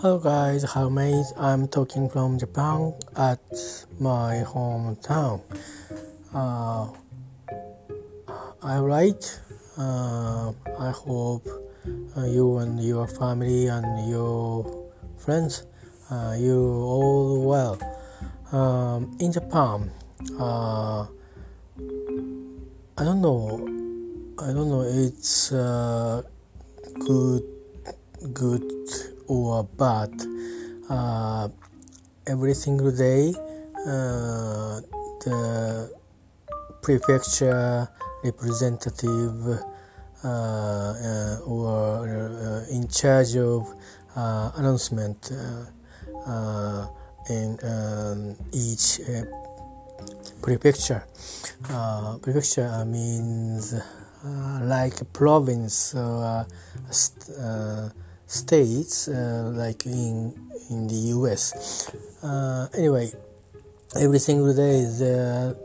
Hello guys, how mate? I'm talking from Japan at my hometown. Uh, I write. Uh, I hope uh, you and your family and your friends, uh, you all well. Um, in Japan, uh, I don't know. I don't know. It's uh, good, good or bad. Uh, every single day, uh, the prefecture representative uh, uh, or uh, in charge of announcement in um, each prefecture. prefecture means like a province or st- states uh, like in in the US. Uh, anyway, every single day the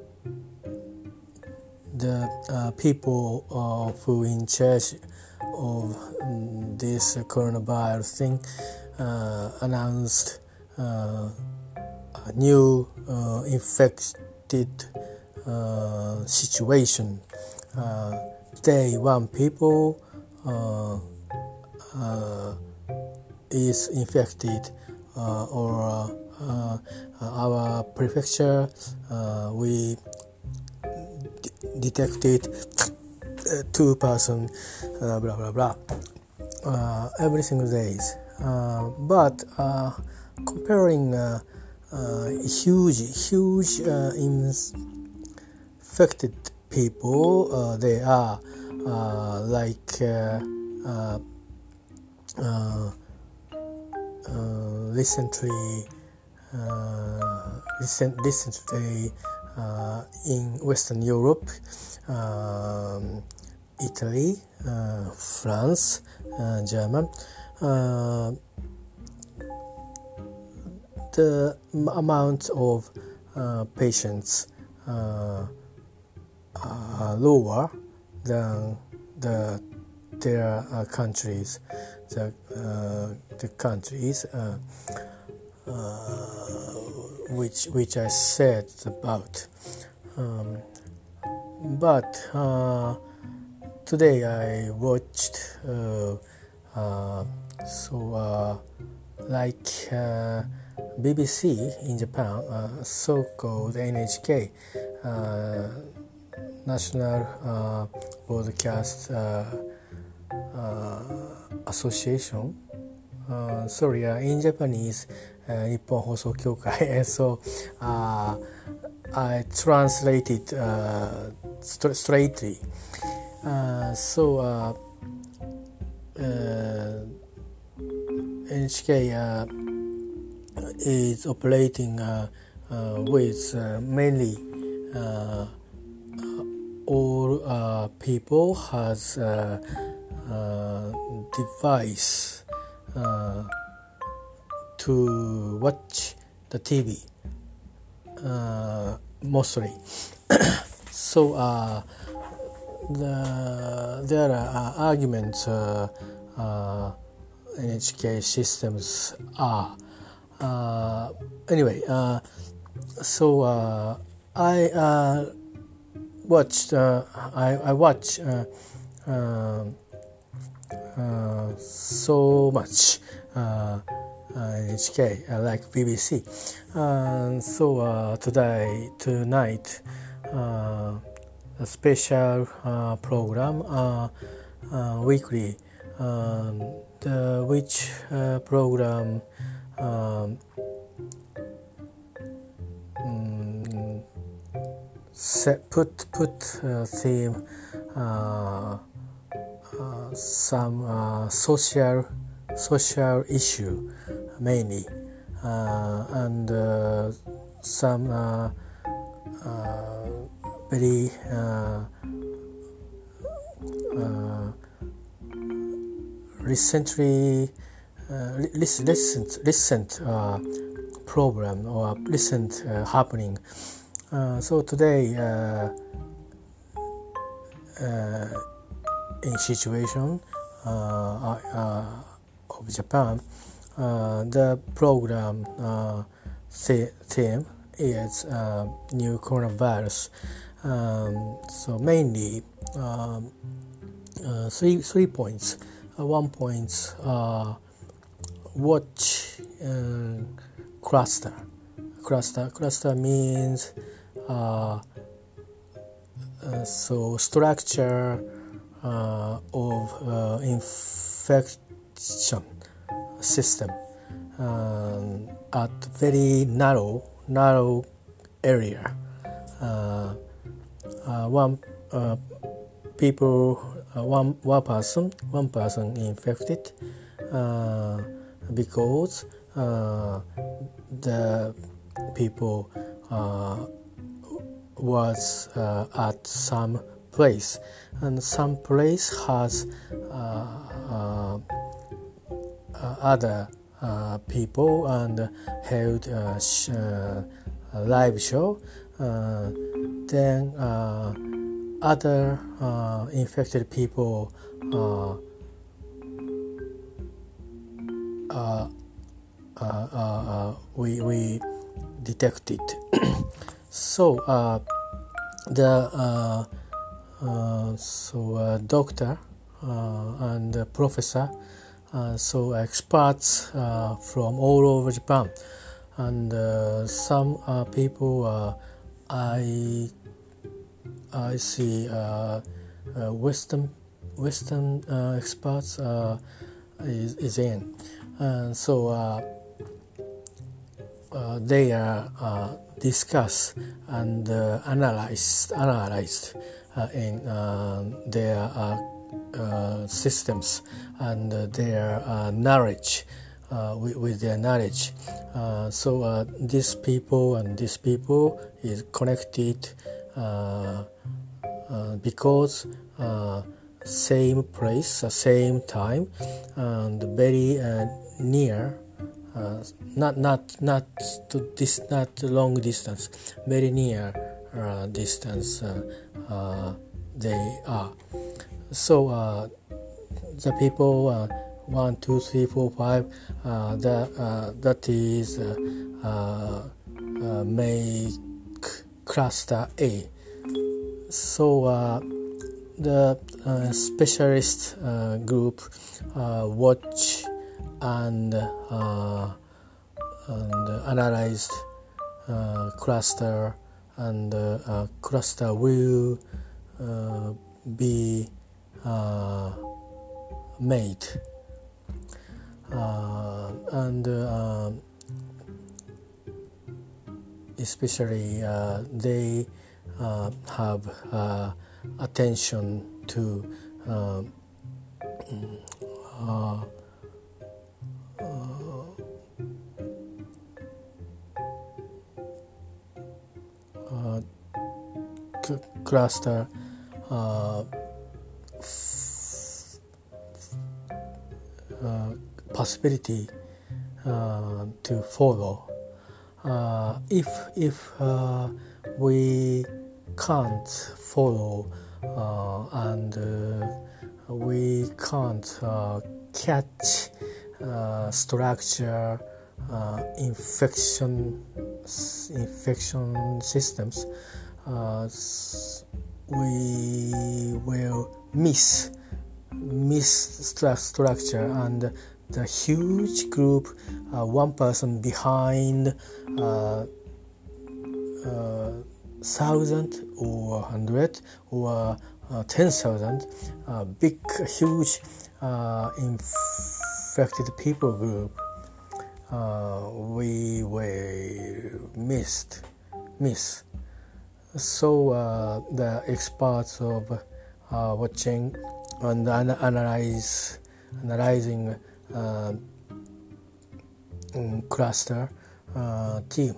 the uh, people who in charge of this coronavirus thing uh, announced uh, a new uh, infected situation. day one people uh, is infected uh, or uh, our prefecture we d- detected two person blah blah blah every single days. But comparing huge huge infected people uh, they are uh, like uh, uh, uh, recently uh, recent, recently in Western Europe, um, Italy, France, German the amount of uh, patients uh, are lower than the their uh, countries the uh, the countries uh, uh, which which I said about. Um, but today I watched so like BBC in Japan, uh, so-called NHK, uh, National uh, Broadcast uh, association. Uh, sorry, uh, in Japanese, Nippon Hoso Kyokai. so I translated st- straightly. so. NHK uh, is operating uh, uh, with mainly all people has device uh, to watch the TV uh, mostly. so the, there are arguments NHK systems are. anyway, so I uh, watched uh, I, I watch uh, uh, so much uh, uh, like BBC. so today, tonight, a special program, weekly, um, the which program um, mm, set, put put uh, theme uh, some uh, social social issue mainly. Uh, and uh, some uh, uh, very uh, recently recent recent problem or recent happening. So today in situation uh, uh, of Japan, the program theme is new coronavirus. Um, so mainly um, uh, three three points. Uh, one point uh, watch cluster. Cluster cluster means so structure of infection system um, at very narrow narrow area. Uh, uh, one uh, people uh, one one person one person infected uh, because uh, the people was at some place and some place has uh, uh, other uh, people and held a, sh- a live show. Uh, then uh, other infected people we, we detected. so the Uh, so uh, doctor uh, and professor uh, so experts uh, from all over Japan, and uh, some people I I see Western Western experts is, is in, and so they are discussed and analyzed analyzed in their uh, systems and uh, their uh, knowledge with, with, their knowledge. so these people and these people is connected because same place, same time, and very near uh, not not not to this not long distance very near uh, distance uh, they are so uh, the people uh, one, two, three, four, five. Uh, that uh, that is uh, uh, make cluster A. So the specialist group watch and and analyzed cluster and uh, uh, cluster will be uh, uh made uh, and uh, especially they have attention to mm, uh, cluster uh, uh, possibility uh, to follow. If if we can't follow and we can't catch structure infection infection systems uh, we will miss miss structure and the huge group uh, one person behind uh, uh, thousand or hundred or uh, ten thousand uh, big huge uh, infected people group we were missed miss so the experts of watching and analyze analyzing uh, mm, cluster uh, team.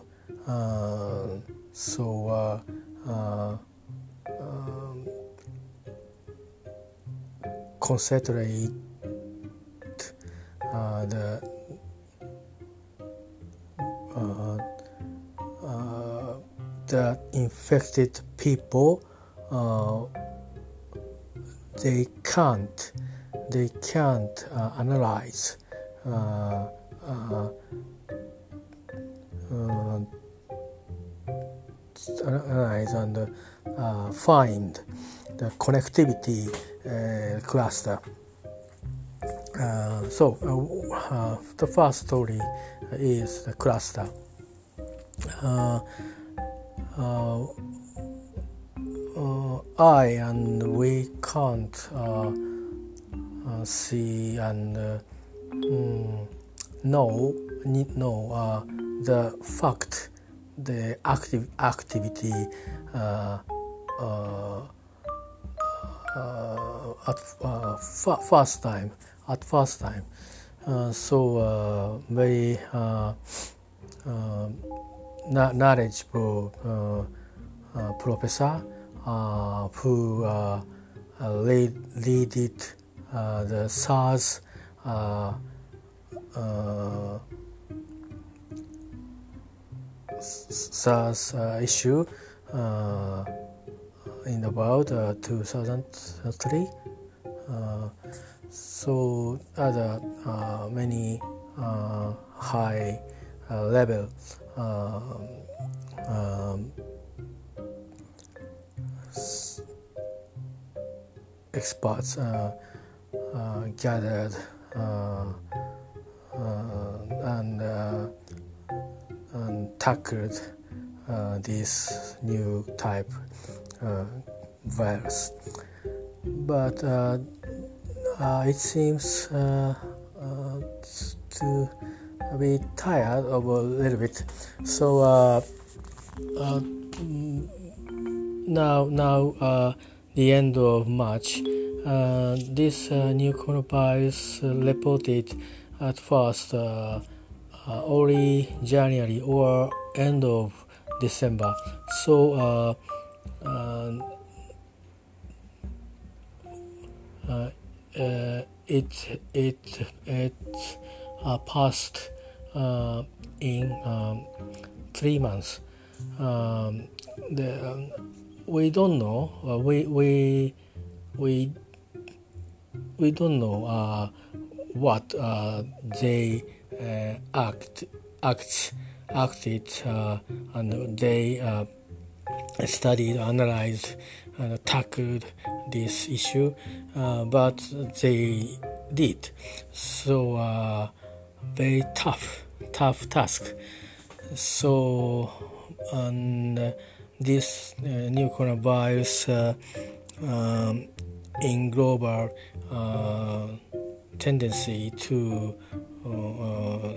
Uh, so um, concentrate the the infected people uh, they can't they can't uh, analyze uh, uh, uh, analyze and uh, find the connectivity cluster. So the first story is the cluster. Uh, uh, I and we can't uh, see and mm, know need know the fact the active activity uh, uh, uh, at f- first time at first time. So very knowledgeable uh, uh, professor uh, who lead, lead it the SARS uh, SARS uh, issue uh, in the about uh, 2003. so other many high level um, experts uh, uh, gathered uh, and and tackled uh, this new type uh, virus. But uh, uh it seems uh, uh, to be tired of a little bit. So now, now the end of March, this new coronavirus reported at first uh, early January or end of December. So uh, uh, uh, uh it it it passed in um, three months. Um, the, um, we don't know. we we we we don't know what they uh, act acts acted uh, and they uh, studied, analyzed, and tackled this issue, but they did. So very tough, tough task. So and this uh, new coronavirus uh, um, in global uh, tendency to uh,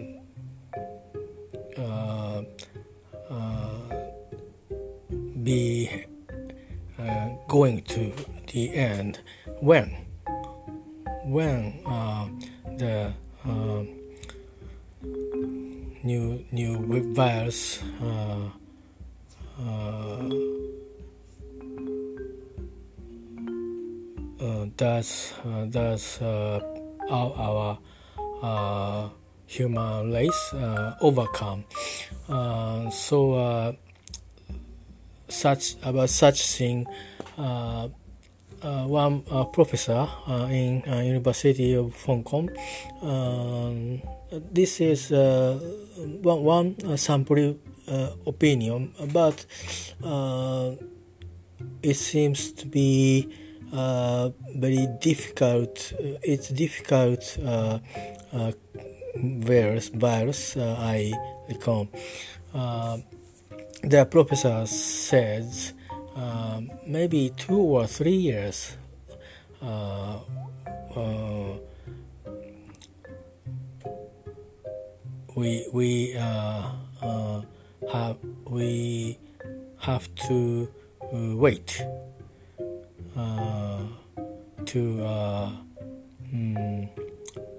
uh, uh, be going to the end when when the new new virus uh, uh, uh, does does our, our uh, human race uh, overcome. Uh, so such about such thing. Uh, one uh, professor uh, in University of Hong Kong. Um, this is one, one sample opinion, but it seems to be uh, very difficult. It's difficult uh, uh, virus. Virus I recall. the professor says maybe two or three years. we we have we have to wait uh, to uh, mm,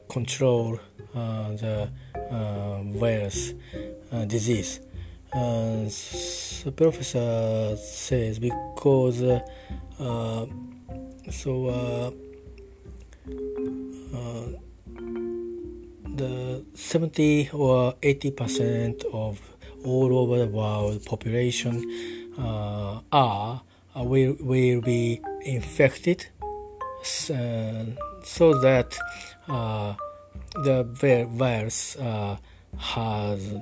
control uh, the virus disease. The professor says because so the 70 or 80 percent of all over the world population uh, are uh, will will be infected. Uh, so that uh, the virus uh, has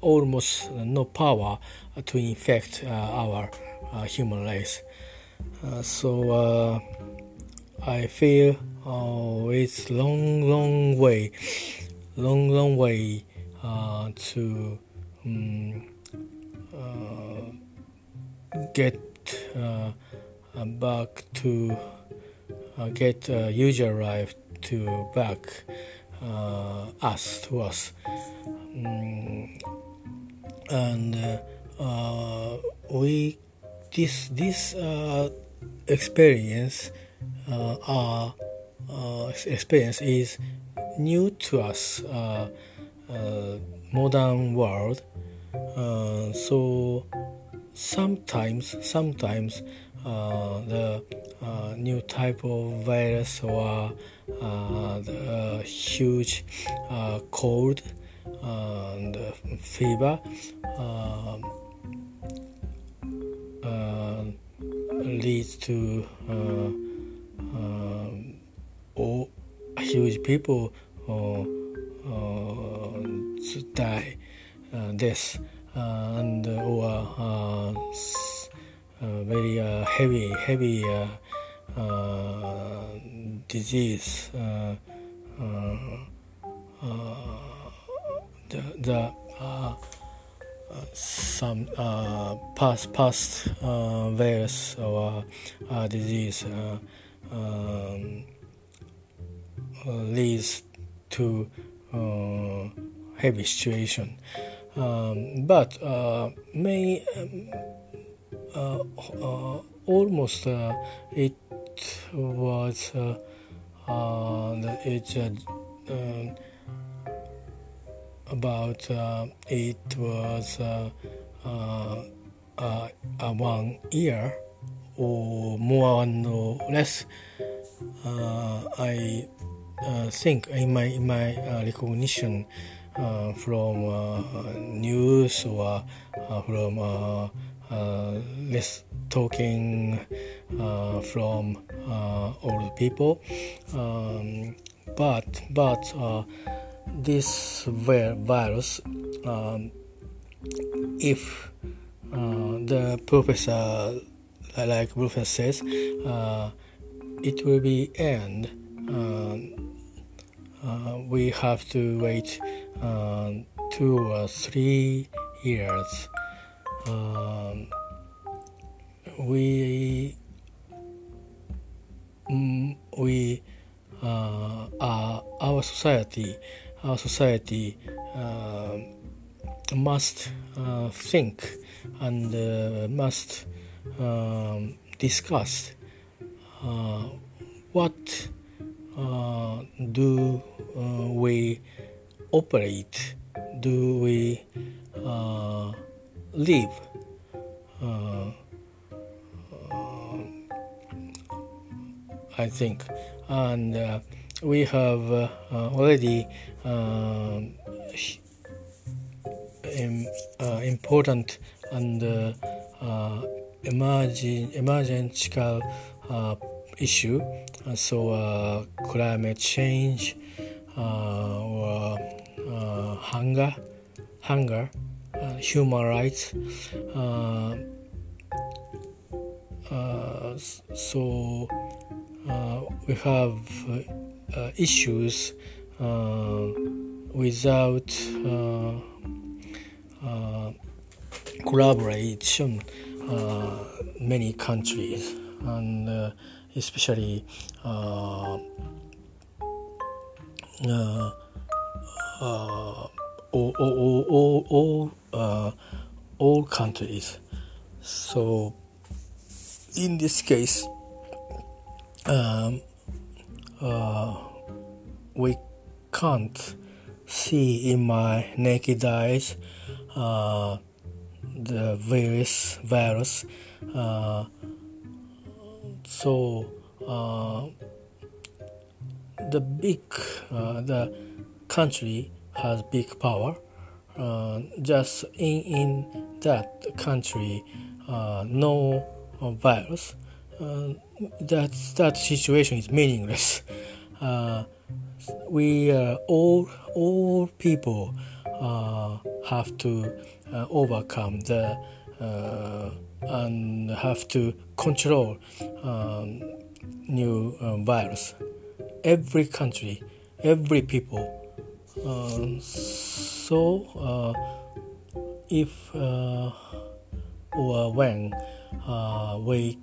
almost no power to infect uh, our uh, human race. Uh, so I feel oh, it's long, long way, long, long way to um, get back to get usual life to back uh, us to us. Um, and uh, uh, we this this experience our experience is new to us modern world. So sometimes sometimes uh, Uh, the uh, new type of virus or uh, the huge uh, cold uh, and fever um, leads to all huge people to die death and or uh, very uh, heavy, heavy uh, disease. the the some uh, past past uh, virus or uh, disease um, leads to heavy situation. Um, but may um, uh, uh, Uh, uh, almost uh, it was uh, it's about it was one year or more or less. I think in my in my recognition uh, from uh, news or uh, from uh, less talking uh, from uh, old people. Um, but but this virus, um, if the professor, like professor says, it will be end. Uh, we have to wait uh, two or three years um, we mm, we uh, uh, our society our society uh, must uh, think and uh, must um, discuss uh, what do we operate do we live. Uh, uh, I think, and uh, we have uh, already um, important and emerging emergential issue, so climate change or hunger, hunger. uh, human rights. Uh, uh, so uh, we have uh, issues uh, without collaboration many countries and especially uh, uh, all, all, all, all, uh, all countries. So, in this case, um, uh, we can't see in my naked eyes uh, the various virus. Uh, so, uh, the big uh, the country has big power. Uh, just in, in that country, uh, no virus, uh, that that situation is meaningless. Uh, we all all people have to overcome the and have to control um, new virus. Every country, every people. Uh, so uh, if uh, or when uh, we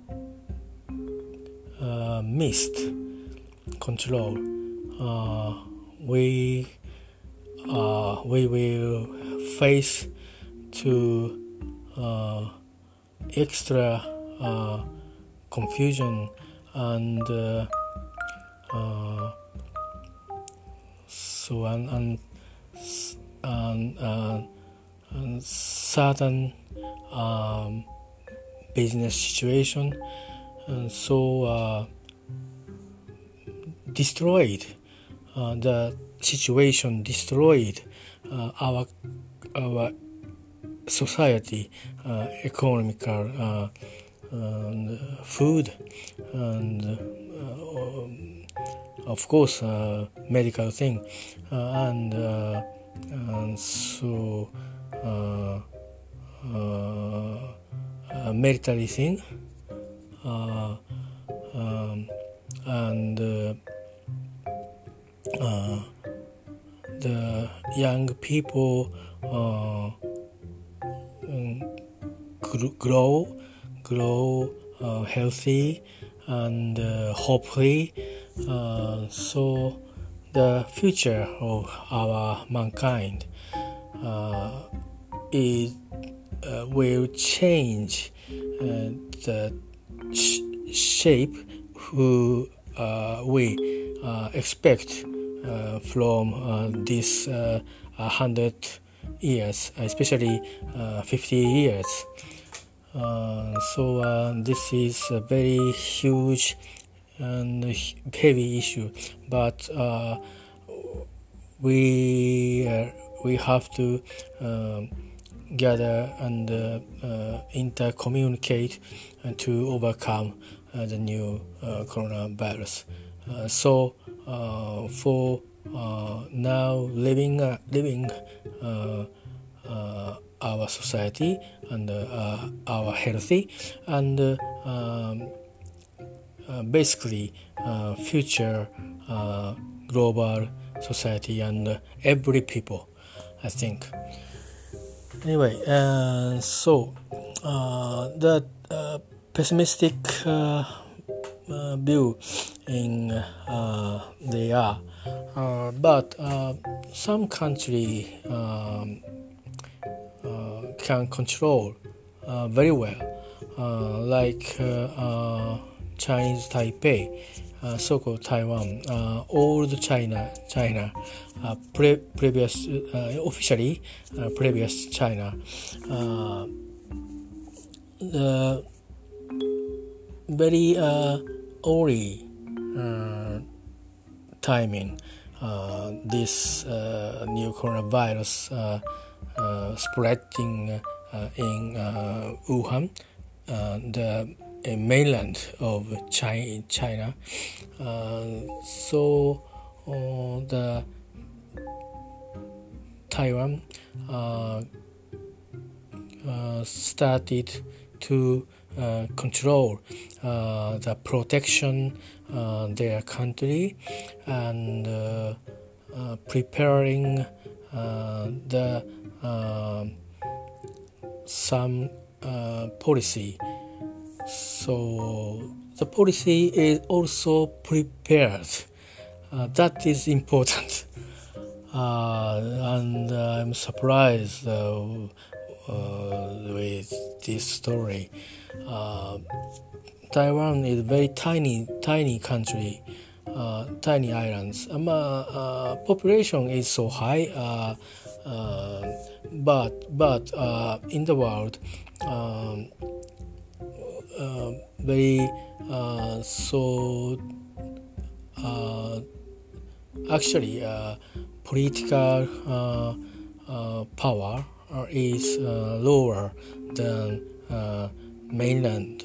uh, missed control, uh, we we will face to extra uh, confusion and uh, uh, so and and, and, uh, and certain um, business situation. And so uh, destroyed uh, the situation destroyed our our society, uh, economical, uh, and food, and uh, of course medical thing, and, and so military thing, um, and uh, the young people uh, grow, grow uh, healthy, and uh, hopefully, uh, so the future of our mankind uh, is uh, will change uh, the sh- shape who we expect from this hundred years, especially uh, 50 years. Uh, so uh, this is a very huge and heavy issue, but we we have to um, gather and uh, uh, intercommunicate uh, to overcome the new coronavirus. so for uh, now living uh, living uh, our society and our healthy and um, basically future global society and every people i think. Anyway uh, so uh, uh, pessimistic view in they are uh, but uh, some country um, uh, can control uh, very well, uh, like Chinese Taipei, uh, so-called Taiwan, uh, old China, China, uh, pre- previous officially previous China. the very early timing uh, this uh, new coronavirus uh, spreading in Wuhan, the mainland of China. so the Taiwan started to uh, control uh, the protection uh, their country and uh, uh, preparing the some policy. So the policy is also prepared. that is important. Uh, and uh, I'm surprised uh, with this story. Taiwan is a very tiny, tiny country, uh, tiny islands. Um, uh, uh, population is so high, uh, uh, but but uh, in the world, um, very so actually political power is lower than mainland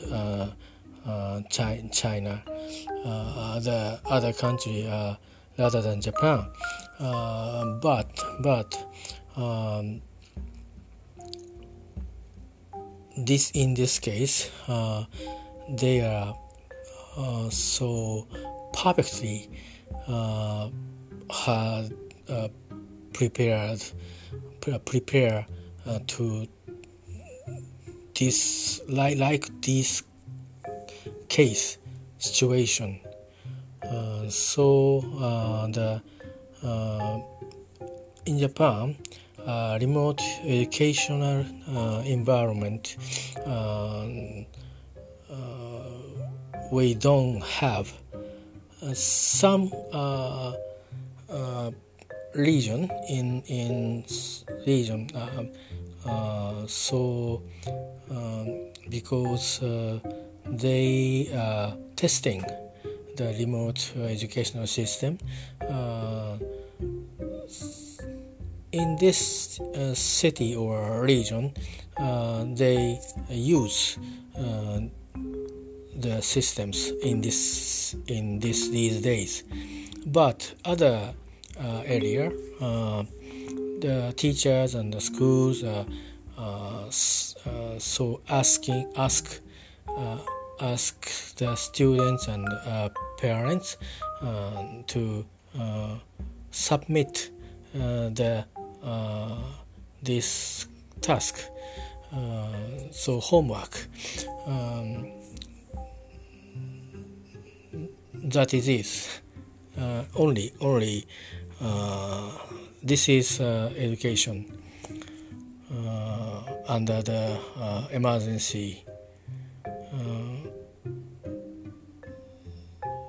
uh, China, uh, other country, uh, rather than Japan. Uh, but but um, this in this case uh, they are uh, so perfectly uh, had uh, prepared pre- prepare uh, to this like like this case situation. Uh, so the in Japan uh, remote educational uh, environment uh, we don't have. Some region in in region so um, because they are testing the remote educational system uh, in this uh, city or region, uh, they use uh, the systems in this in this these days. But other uh, area, uh, the teachers and the schools, uh, so asking ask ask the students and parents to submit the this task. Uh, so homework. Um, that is it. Uh, only only this is education under the emergency.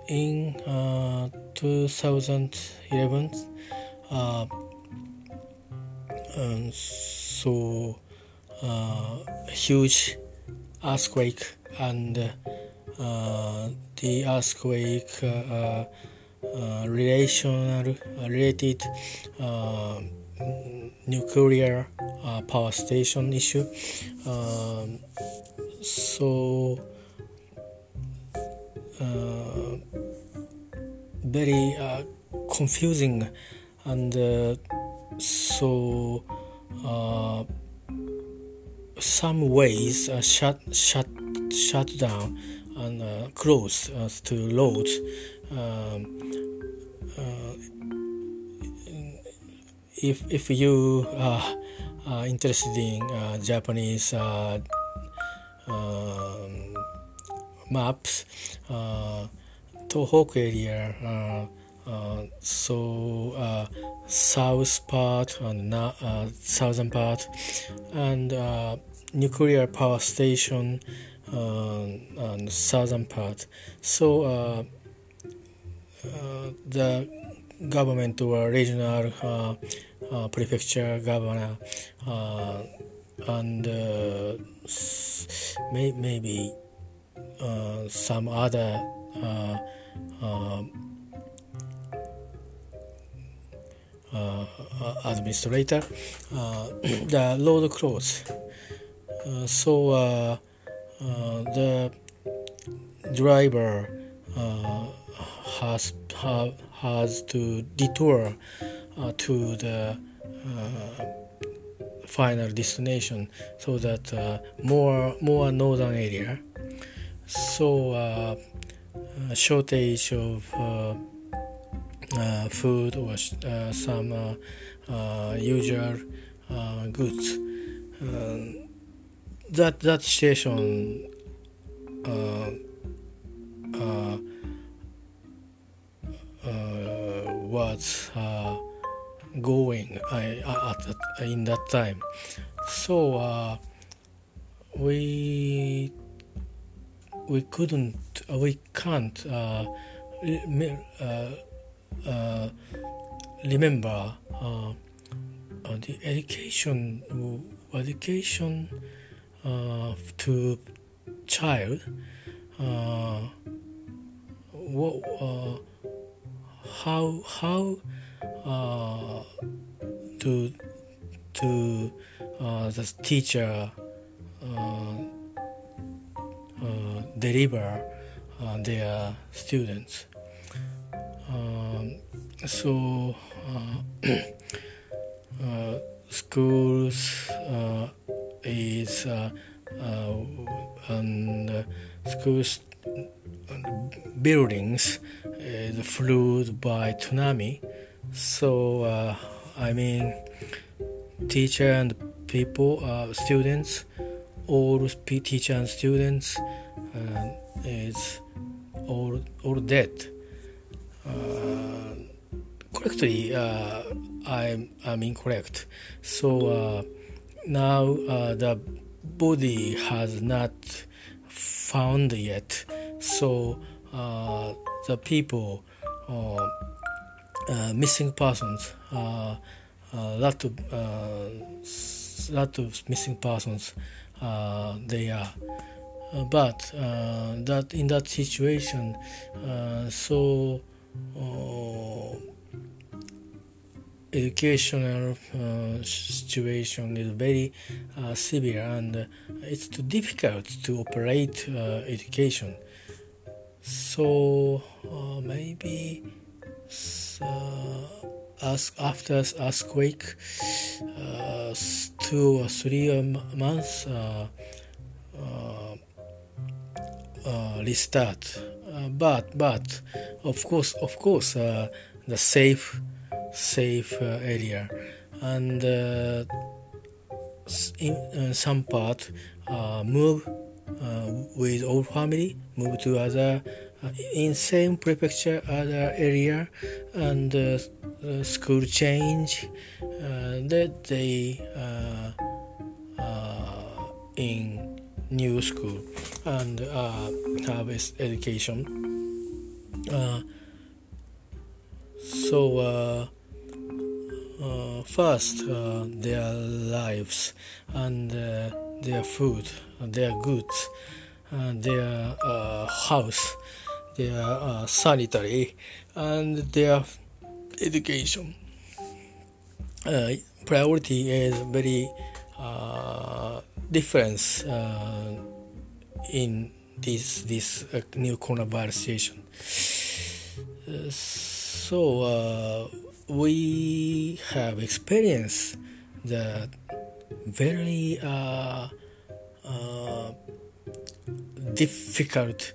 in 2011 uh, um, so uh, huge earthquake and uh, the earthquake uh, uh relational related uh, nuclear uh, power station issue. Um, so very confusing and so uh, some ways uh, shut shut shut down and uh, closed uh, to load. Um, uh, if if you are, are interested in uh, Japanese um, maps, Tohoku area uh, so uh, south part and uh, southern part and nuclear power station and southern part. So the government or regional uh, uh, prefecture governor uh, and may, maybe some other administrator, uh, the load close. Uh, so the driver has ha, has to detour to the final destination so that uh, more more northern area so uh, shortage of uh, uh, food or uh, some uh, usual goods. that that station was going at that, in that time. So uh, we we couldn't uh, we can't uh, uh, remember uh, uh, the education education to child what how how uh, to to uh, the teacher uh, deliver their students so schools is and schools buildings is flooded by tsunami. So uh, I mean, teacher and people, uh, students, all teacher and students uh, is all all dead. Uh, correctly, uh, I'm I'm incorrect. So uh, now the body has not found yet. So uh, the people, uh, uh, missing persons, uh, lot of lot of missing persons, they are. but that in that situation, so educational uh, situation is very uh, severe and uh, it's too difficult to operate education. So uh, maybe uh, ask after earthquake uh, two or three months uh, uh, uh, restart Uh, but but of course of course uh, the safe safe uh, area. And in some part move uh, with all family move to other uh, in same prefecture other area and uh, school change that they in new school and uh, have education. Uh, so uh, first their lives and their food their goods, and their uh, house, their uh, sanitary, and their education. Uh, priority is very difference in this this uh, new coronavirus situation. Uh, so uh, we have experienced the very uh, difficult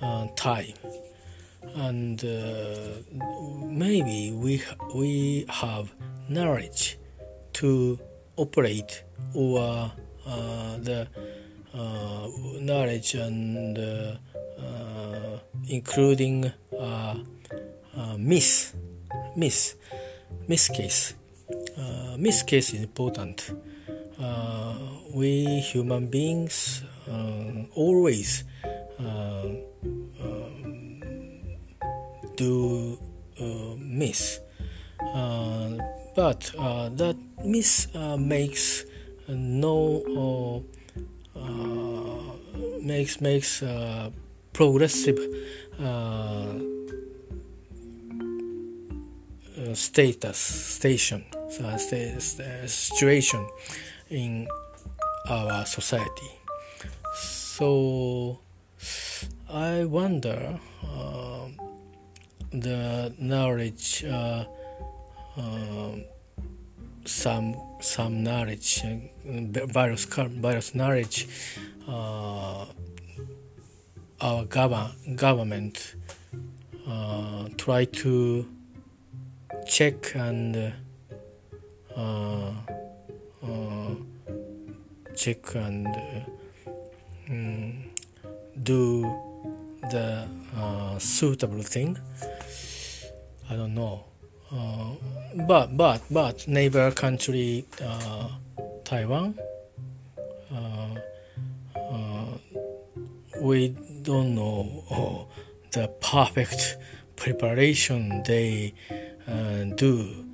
uh, time and uh, maybe we we have knowledge to operate or uh, the uh, knowledge and uh, including miss miss miss case. Miss case is important. We human beings uh, always uh, do uh, miss, but that miss makes no makes makes progressive uh, status station uh, situation in our society. So I wonder uh, the knowledge, uh, uh, some some knowledge, various various knowledge, uh, our gov- government uh, try to check and uh, check and um, do the uh, suitable thing. I don't know, uh, but but but neighbor country uh, Taiwan. Uh, uh, we don't know oh, the perfect preparation they do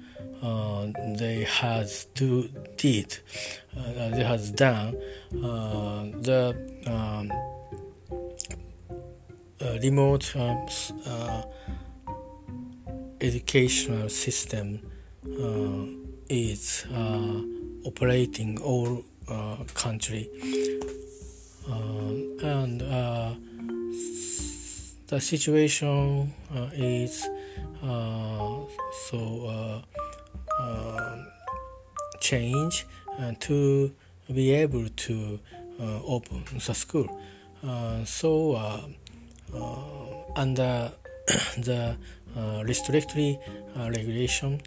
uh, they has to did they has done the um, remote educational system uh, is uh, operating all uh, country um, and the situation is also change to be able to open the school. so under the uh, restrictory uh, regulation,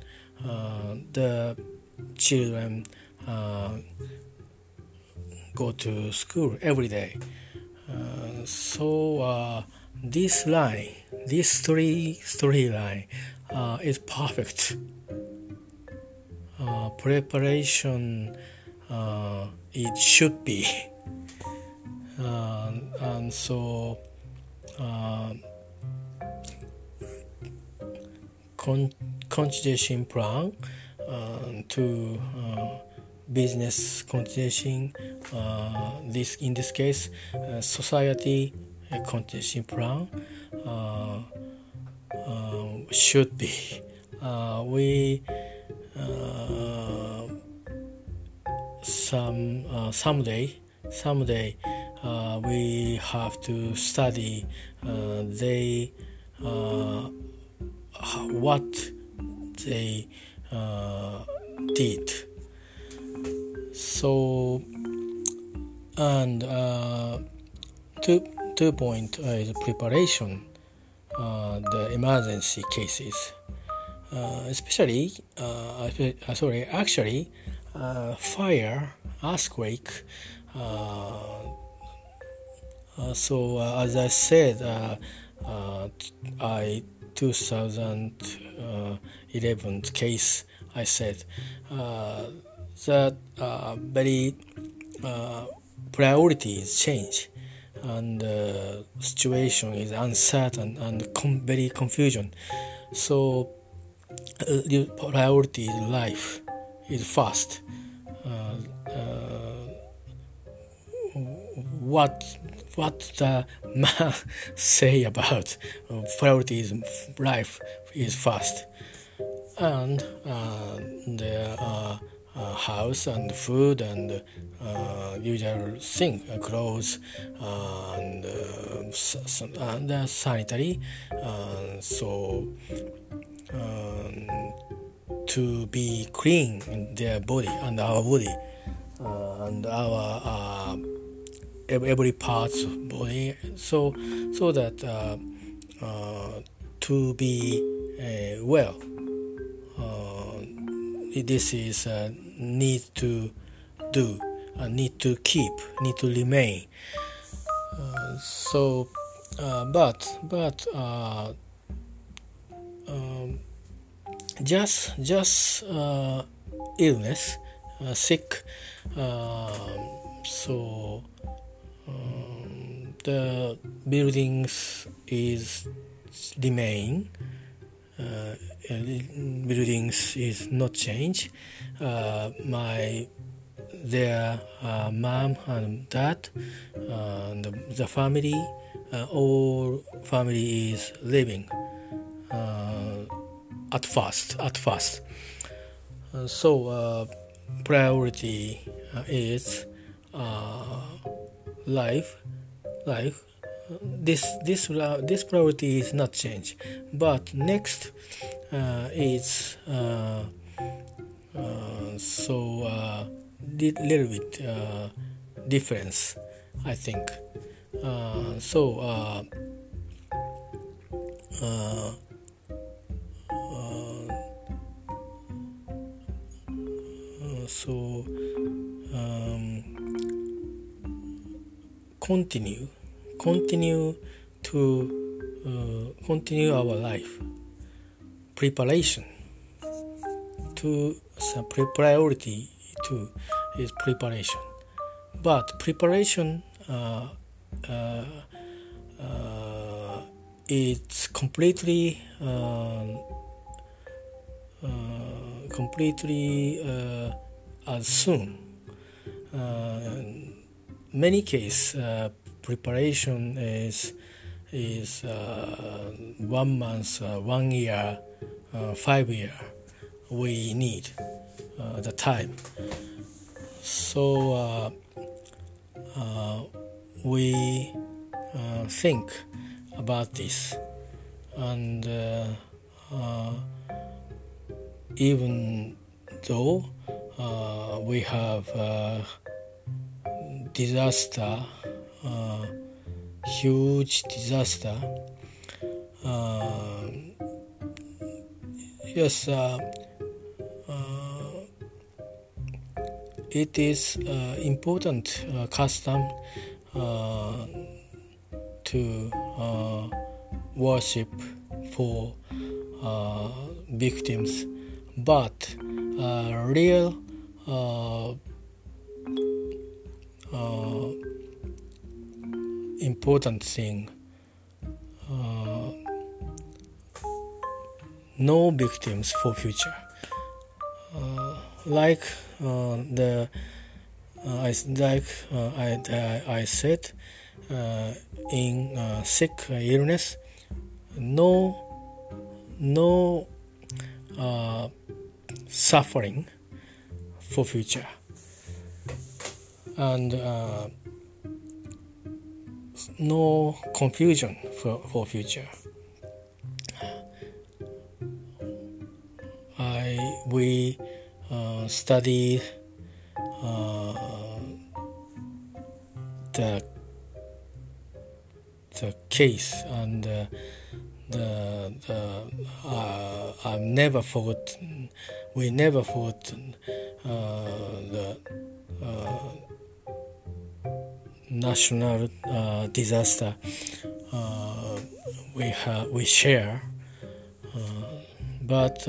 uh, the children go to school every day. so this line, this three story storyline, is perfect. preparation it should be uh, and so uh, con- plan uh, to uh, business continuation uh, this in this case uh, society continuation plan uh, uh, should be. We some someday someday we have to study they what they uh, did. So, and uh, two two point is preparation, uh, the emergency cases, uh, especially uh, sorry actually fire, earthquake. so as I said, I 2011 case, I said uh, that uh, very uh, priorities change and the situation is uncertain and com- very confusion. So the priority is life is first. what what the man say about uh, priorities life is first and uh, the uh, uh, house and food and uh, usual thing uh, clothes and, and sanitary so um, to be clean in their body and our body and our every parts of body so so that uh, uh, to be uh, well uh, this is uh, need to do uh, need to keep need to remain. So but but um, just just illness sick so um, the buildings is remain uh, buildings is not change uh, my their uh, mom and dad and the, the family uh, all family is living uh, at first at first. So priority is life life this this this priority is not change but next uh, is uh, uh, so uh, little bit uh, difference I think. Uh, so uh, uh, so continue continue to uh, continue our life. Preparation to some priority to is preparation. But preparation uh, uh, uh it's completely uh, uh, completely as soon many case uh, preparation is is uh, one month, uh, one year, uh, five year. We need uh, the time. So uh, we think about this, and even though we have disaster, huge disaster. yes, it is uh, important uh, custom uh, to uh, worship for uh, victims, but uh, important thing. No victims for future. Like uh, the uh, I, like uh, I, I said in sick illness no no suffering for future and uh, no confusion for, for future I we uh, study uh, the the case and uh, the the uh, I've never forgotten. We never forgotten uh, the uh, national uh, disaster uh, we have we share, uh, but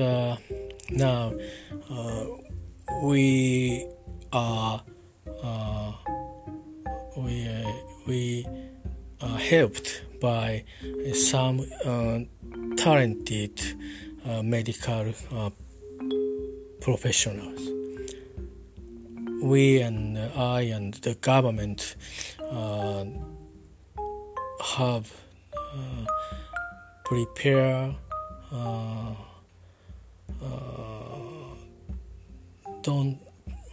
now uh, we are uh, we uh, we are helped by some talented medical professionals. We and I and the government uh, have uh, prepared uh, don't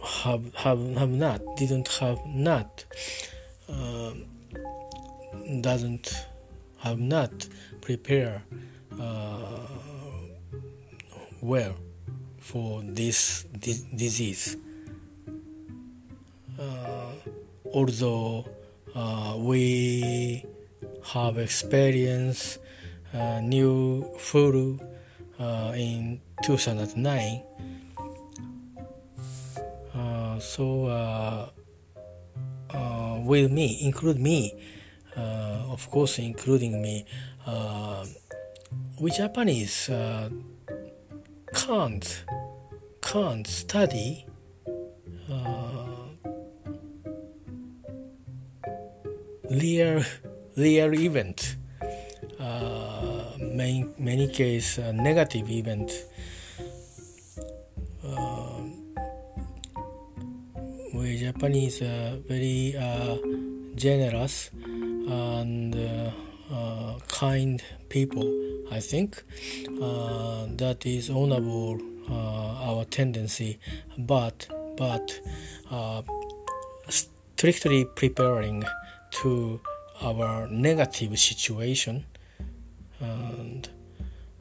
have have have not didn't have not uh, doesn't have not prepared uh, well for this di- disease. uh, although uh, we have experienced uh, new flu uh, in 2009 so uh, uh, with me, include me, uh, of course, including me, we Japanese can't can't study real real event. Uh, many many case uh, negative event. Uh, we Japanese are very uh, generous and uh, kind people. I think. That is honorable our tendency, but but strictly preparing to our negative situation and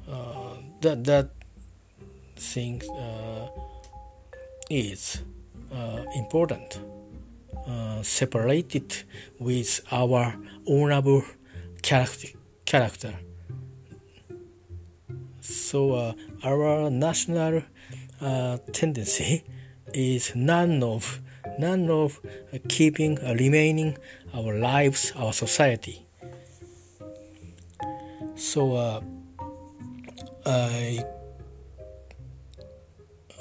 uh, that that thing uh, is uh, important, uh, separated with our honorable character. character. So uh, our national uh, tendency is none of none of keeping remaining our lives, our society. So uh, I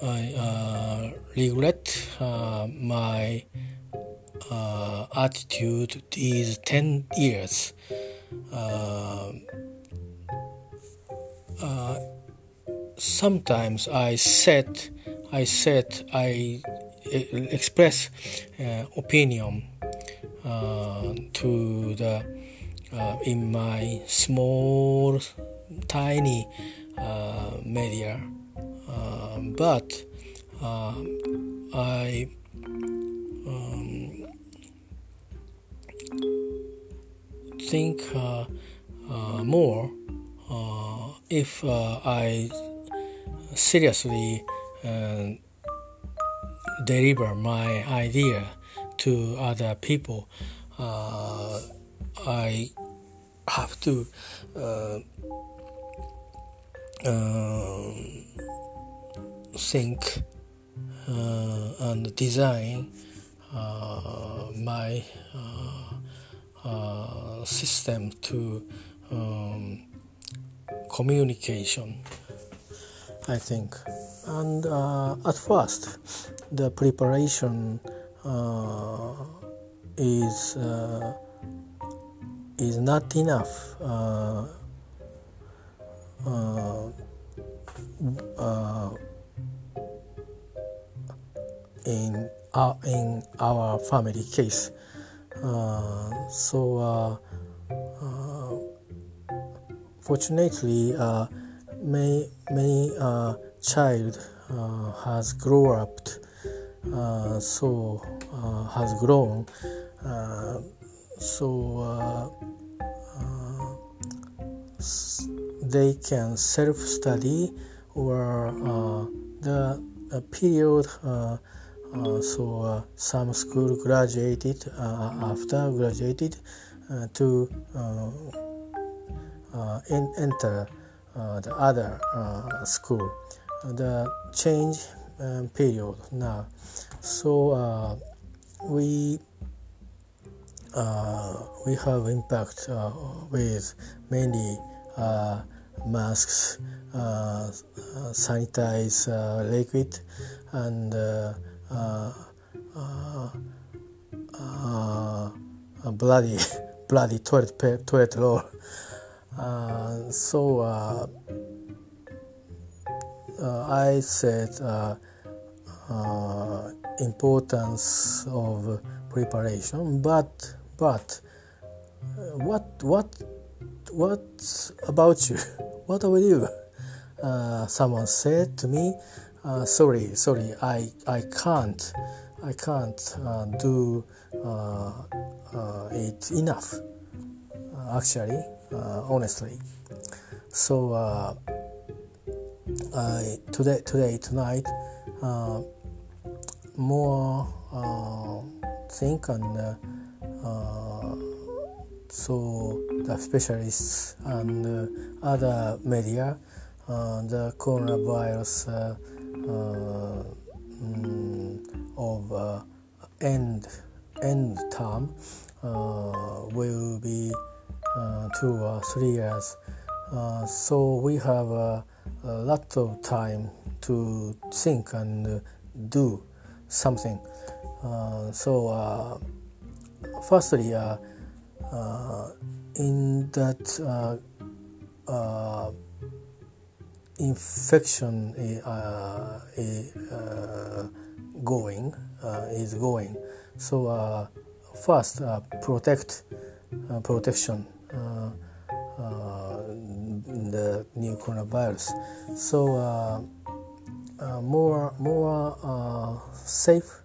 I uh, regret uh, my uh, attitude these 10 years. Uh, uh, sometimes I said, I said, I express uh, to the in my small, tiny media. But uh, I um, think uh, uh, more uh, if uh, I seriously uh, deliver my idea to other people, uh, I have to uh, uh, think uh, and design uh, my uh, system to um, communication. I think, and at first, the preparation is is not enough uh, uh, uh, in our in our family case. Uh, so uh, uh, fortunately, many many child has grown up, so has grown. so they can self-study or uh, the period uh, uh, so uh, some school graduated uh, after graduated to enter the other school the change um, period now so uh, we uh, we have impact uh, with mainly uh, masks, uh, sanitize liquid, and uh, bloody bloody toilet toilet roll. so I said importance of preparation, but but what what what about you? What about you? Uh, someone said to me, uh, "Sorry, sorry, I I can't, I can't uh, do uh, uh, it enough." Uh, actually, honestly, so I today today tonight more think and so the specialists and other media, uh, the coronavirus uh, uh, mm, of end end term will be two or three years. so we have a lot of time to think and do something. Uh, so, uh, firstly, uh, in that infection uh, uh, going uh, is going so first protect protection the new coronavirus so more more safe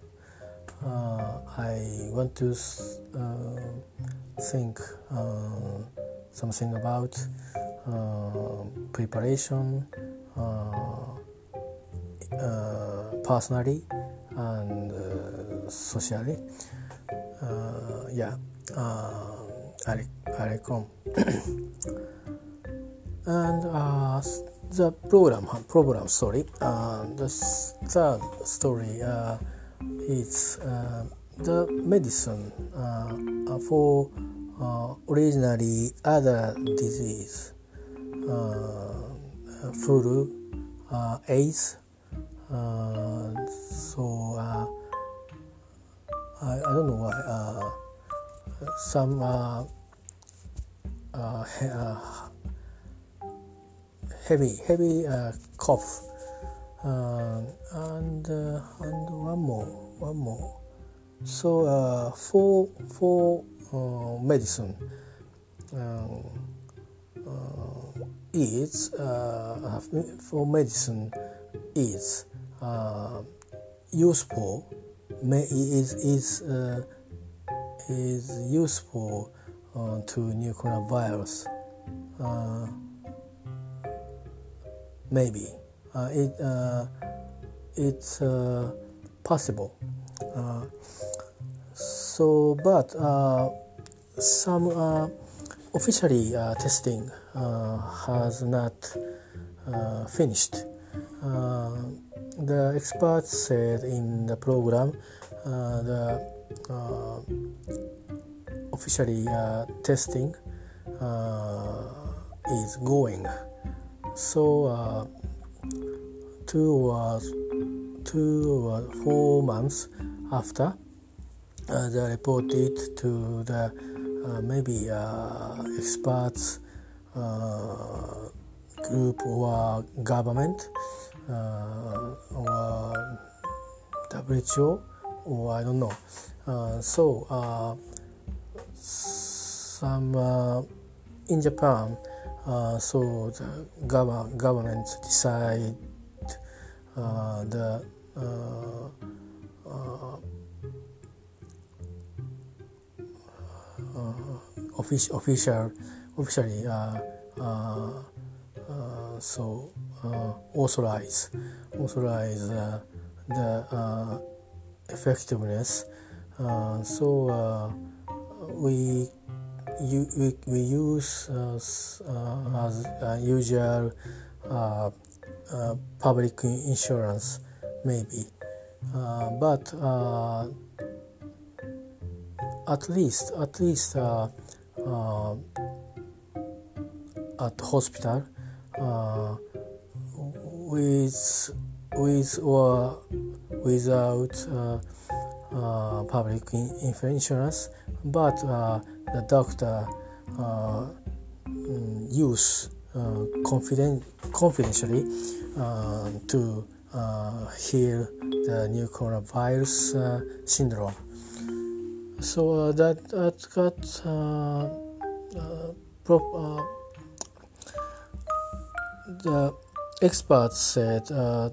I want to think uh, something about uh, preparation uh, personally and socially. yeah, I, I reckon. and uh, the program program sorry uh, the third story uh, is the medicine for uh, originally other disease, uh, flu, uh, AIDS. Uh, so uh, I, I don't know why uh, some heavy heavy uh, cough uh, and uh, and one more one more. So for for uh, medicine uh, uh, is for medicine is useful is is is useful to new coronavirus maybe uh, it uh, it's uh, possible. Uh, so, but uh, some uh, officially uh, testing has not finished. the experts said in the program the officially testing is going. So uh, two or two or four months after uh, they reported to the uh, maybe uh, experts uh, group or government uh, or WHO or I don't know. so some in Japan, uh, so the gov- government decide uh, the uh, uh, uh official, official officially so authorize authorize the effectiveness. So we you, we, we use uh, uh, as uh, usual uh, uh, public insurance maybe. Uh, but at least at least at hospital with with or without public insurance but the doctor uh, mm, use uh, confident, confidentially uh, to heal the new coronavirus syndrome. So that that got pro- the experts said uh,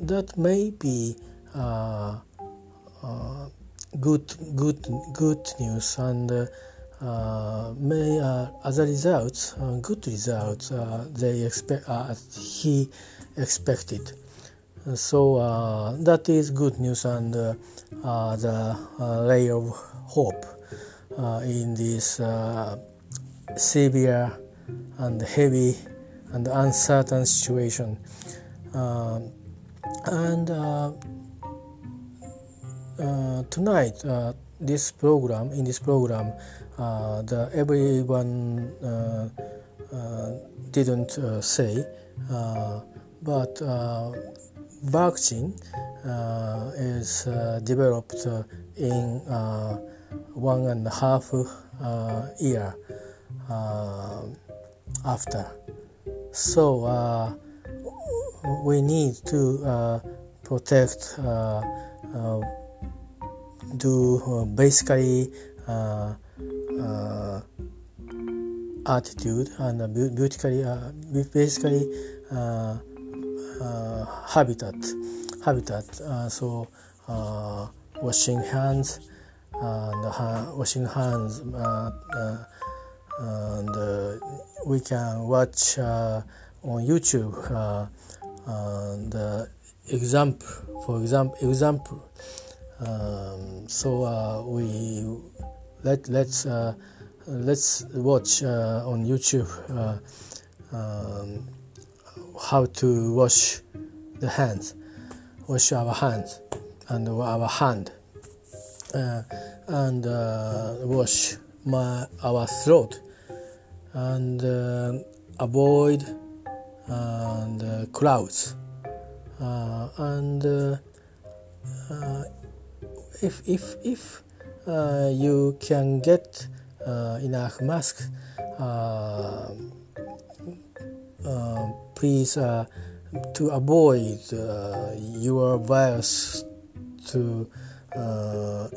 that may be uh, uh, good good good news and uh, may uh, as a result uh, good results uh, they expect uh, he expected. So uh, that is good news and the ray of hope in this severe and heavy and uncertain situation. And uh, tonight uh, this program in this program uh, the everyone didn't say but vaccine is developed in one and a half year after. So uh, we need to uh, protect uh, do uh, basically uh, uh, attitude and beautifully basically habitat habitat. So washing hands and washing hands and uh, we can watch uh, on YouTube uh, the example, for example, example um, so uh, we let let's uh, let's watch uh, on YouTube uh, um, how to wash the hands, wash our hands and our hand, uh, and uh, wash my our throat, and avoid and crowds, and if if if uh, you can get uh, enough mask, uh, uh please uh, to avoid uh, your virus to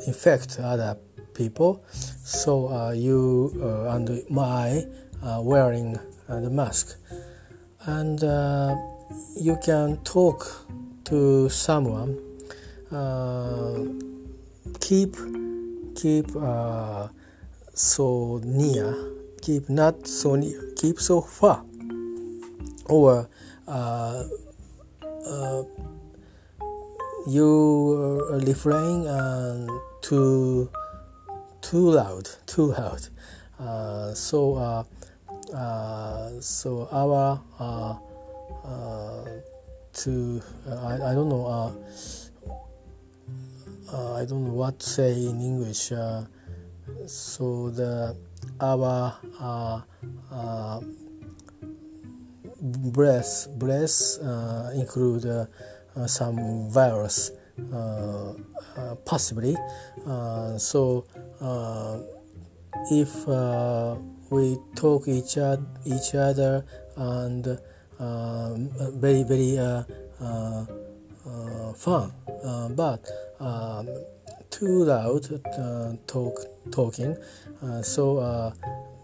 infect other people. So you and my wearing the mask, and you can talk to someone keep keep uh, so near. Keep not so near. Keep so far. Or uh, uh you refrain uh, too too loud, too loud. Uh, so so our to I, I don't know uh, I don't know what to say in English. Uh, so the our uh, uh breath breath uh, include uh, some virus possibly. so if we talk each each other and very very fun, but um, too loud uh, talk talking. Uh, so uh,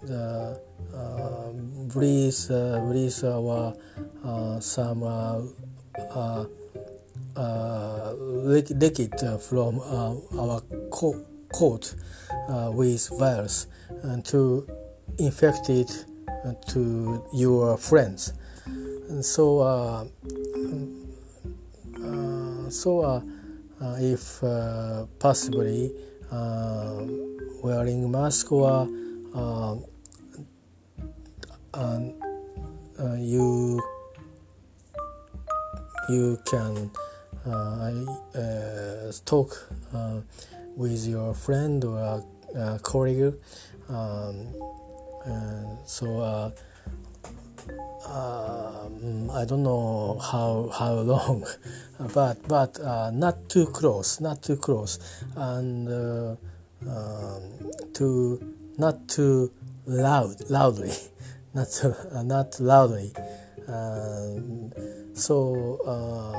the uh, uh, our uh, some uh, liquid from our co- coat with virus and to infect it to your friends. And so Uh, so uh, uh, if uh, possibly uh, wearing mask or uh, you you can talk with your friend or colleague. Um, so um, I don't know how how long, but but uh, not too close, not too close, and uh, um, too not too loud, loudly, not too, uh, not loudly. Um, so uh,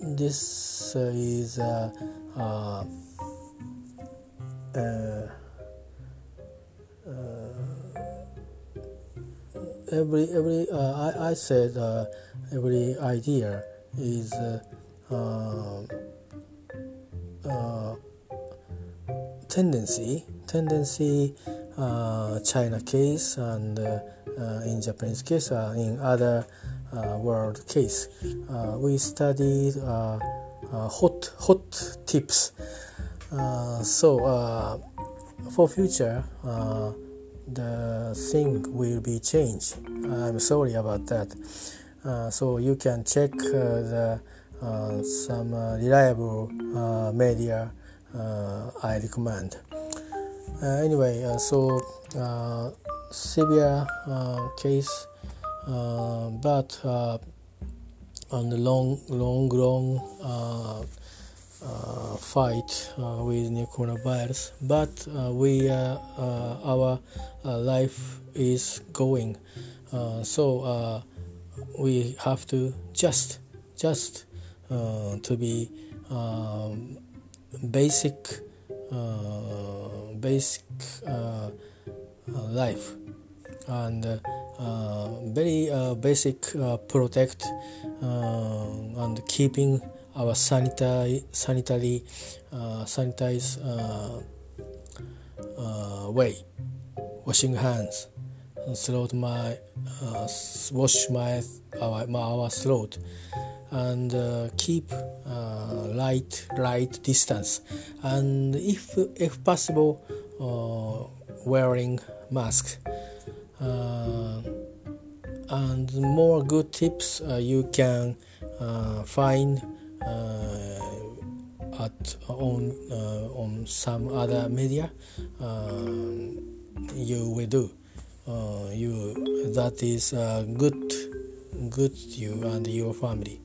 this is. Uh, uh, every every uh, I, I said uh, every idea is uh, uh tendency tendency uh, China case and uh, in Japanese case in other world case. We studied hot hot tips. So for future the thing will be changed. I'm sorry about that. Uh, so you can check uh, the uh, some uh, reliable uh, media uh, I recommend. anyway, so severe case, but on the long, long, long uh, fight uh, with new coronavirus, but uh, we our life is going. so we have to just just to be um, basic basic life and uh, very uh, basic uh, protect and keeping our sanitary sanitary uh, sanitize uh, uh, way washing hands throat my uh, wash my our, our throat and uh, keep uh, light light distance. And if if possible wearing mask. And more good tips you can find uh, at on uh, on some other media uh, you will do. You that is good good you and your family.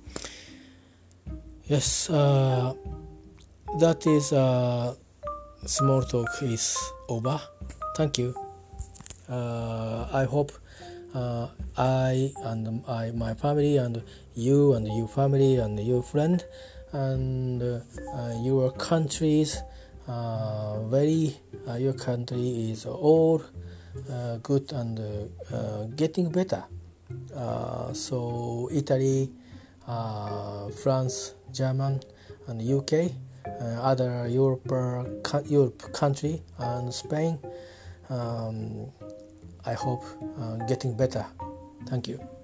Yes that is small talk is over. Thank you. Uh, I hope uh, I and I, my family and you and your family and your friend and uh, your countries uh, very uh, your country is all uh, good and uh, getting better. So Italy France German and UK other Europe, Europe country and Spain um, I hope uh, getting better. Thank you.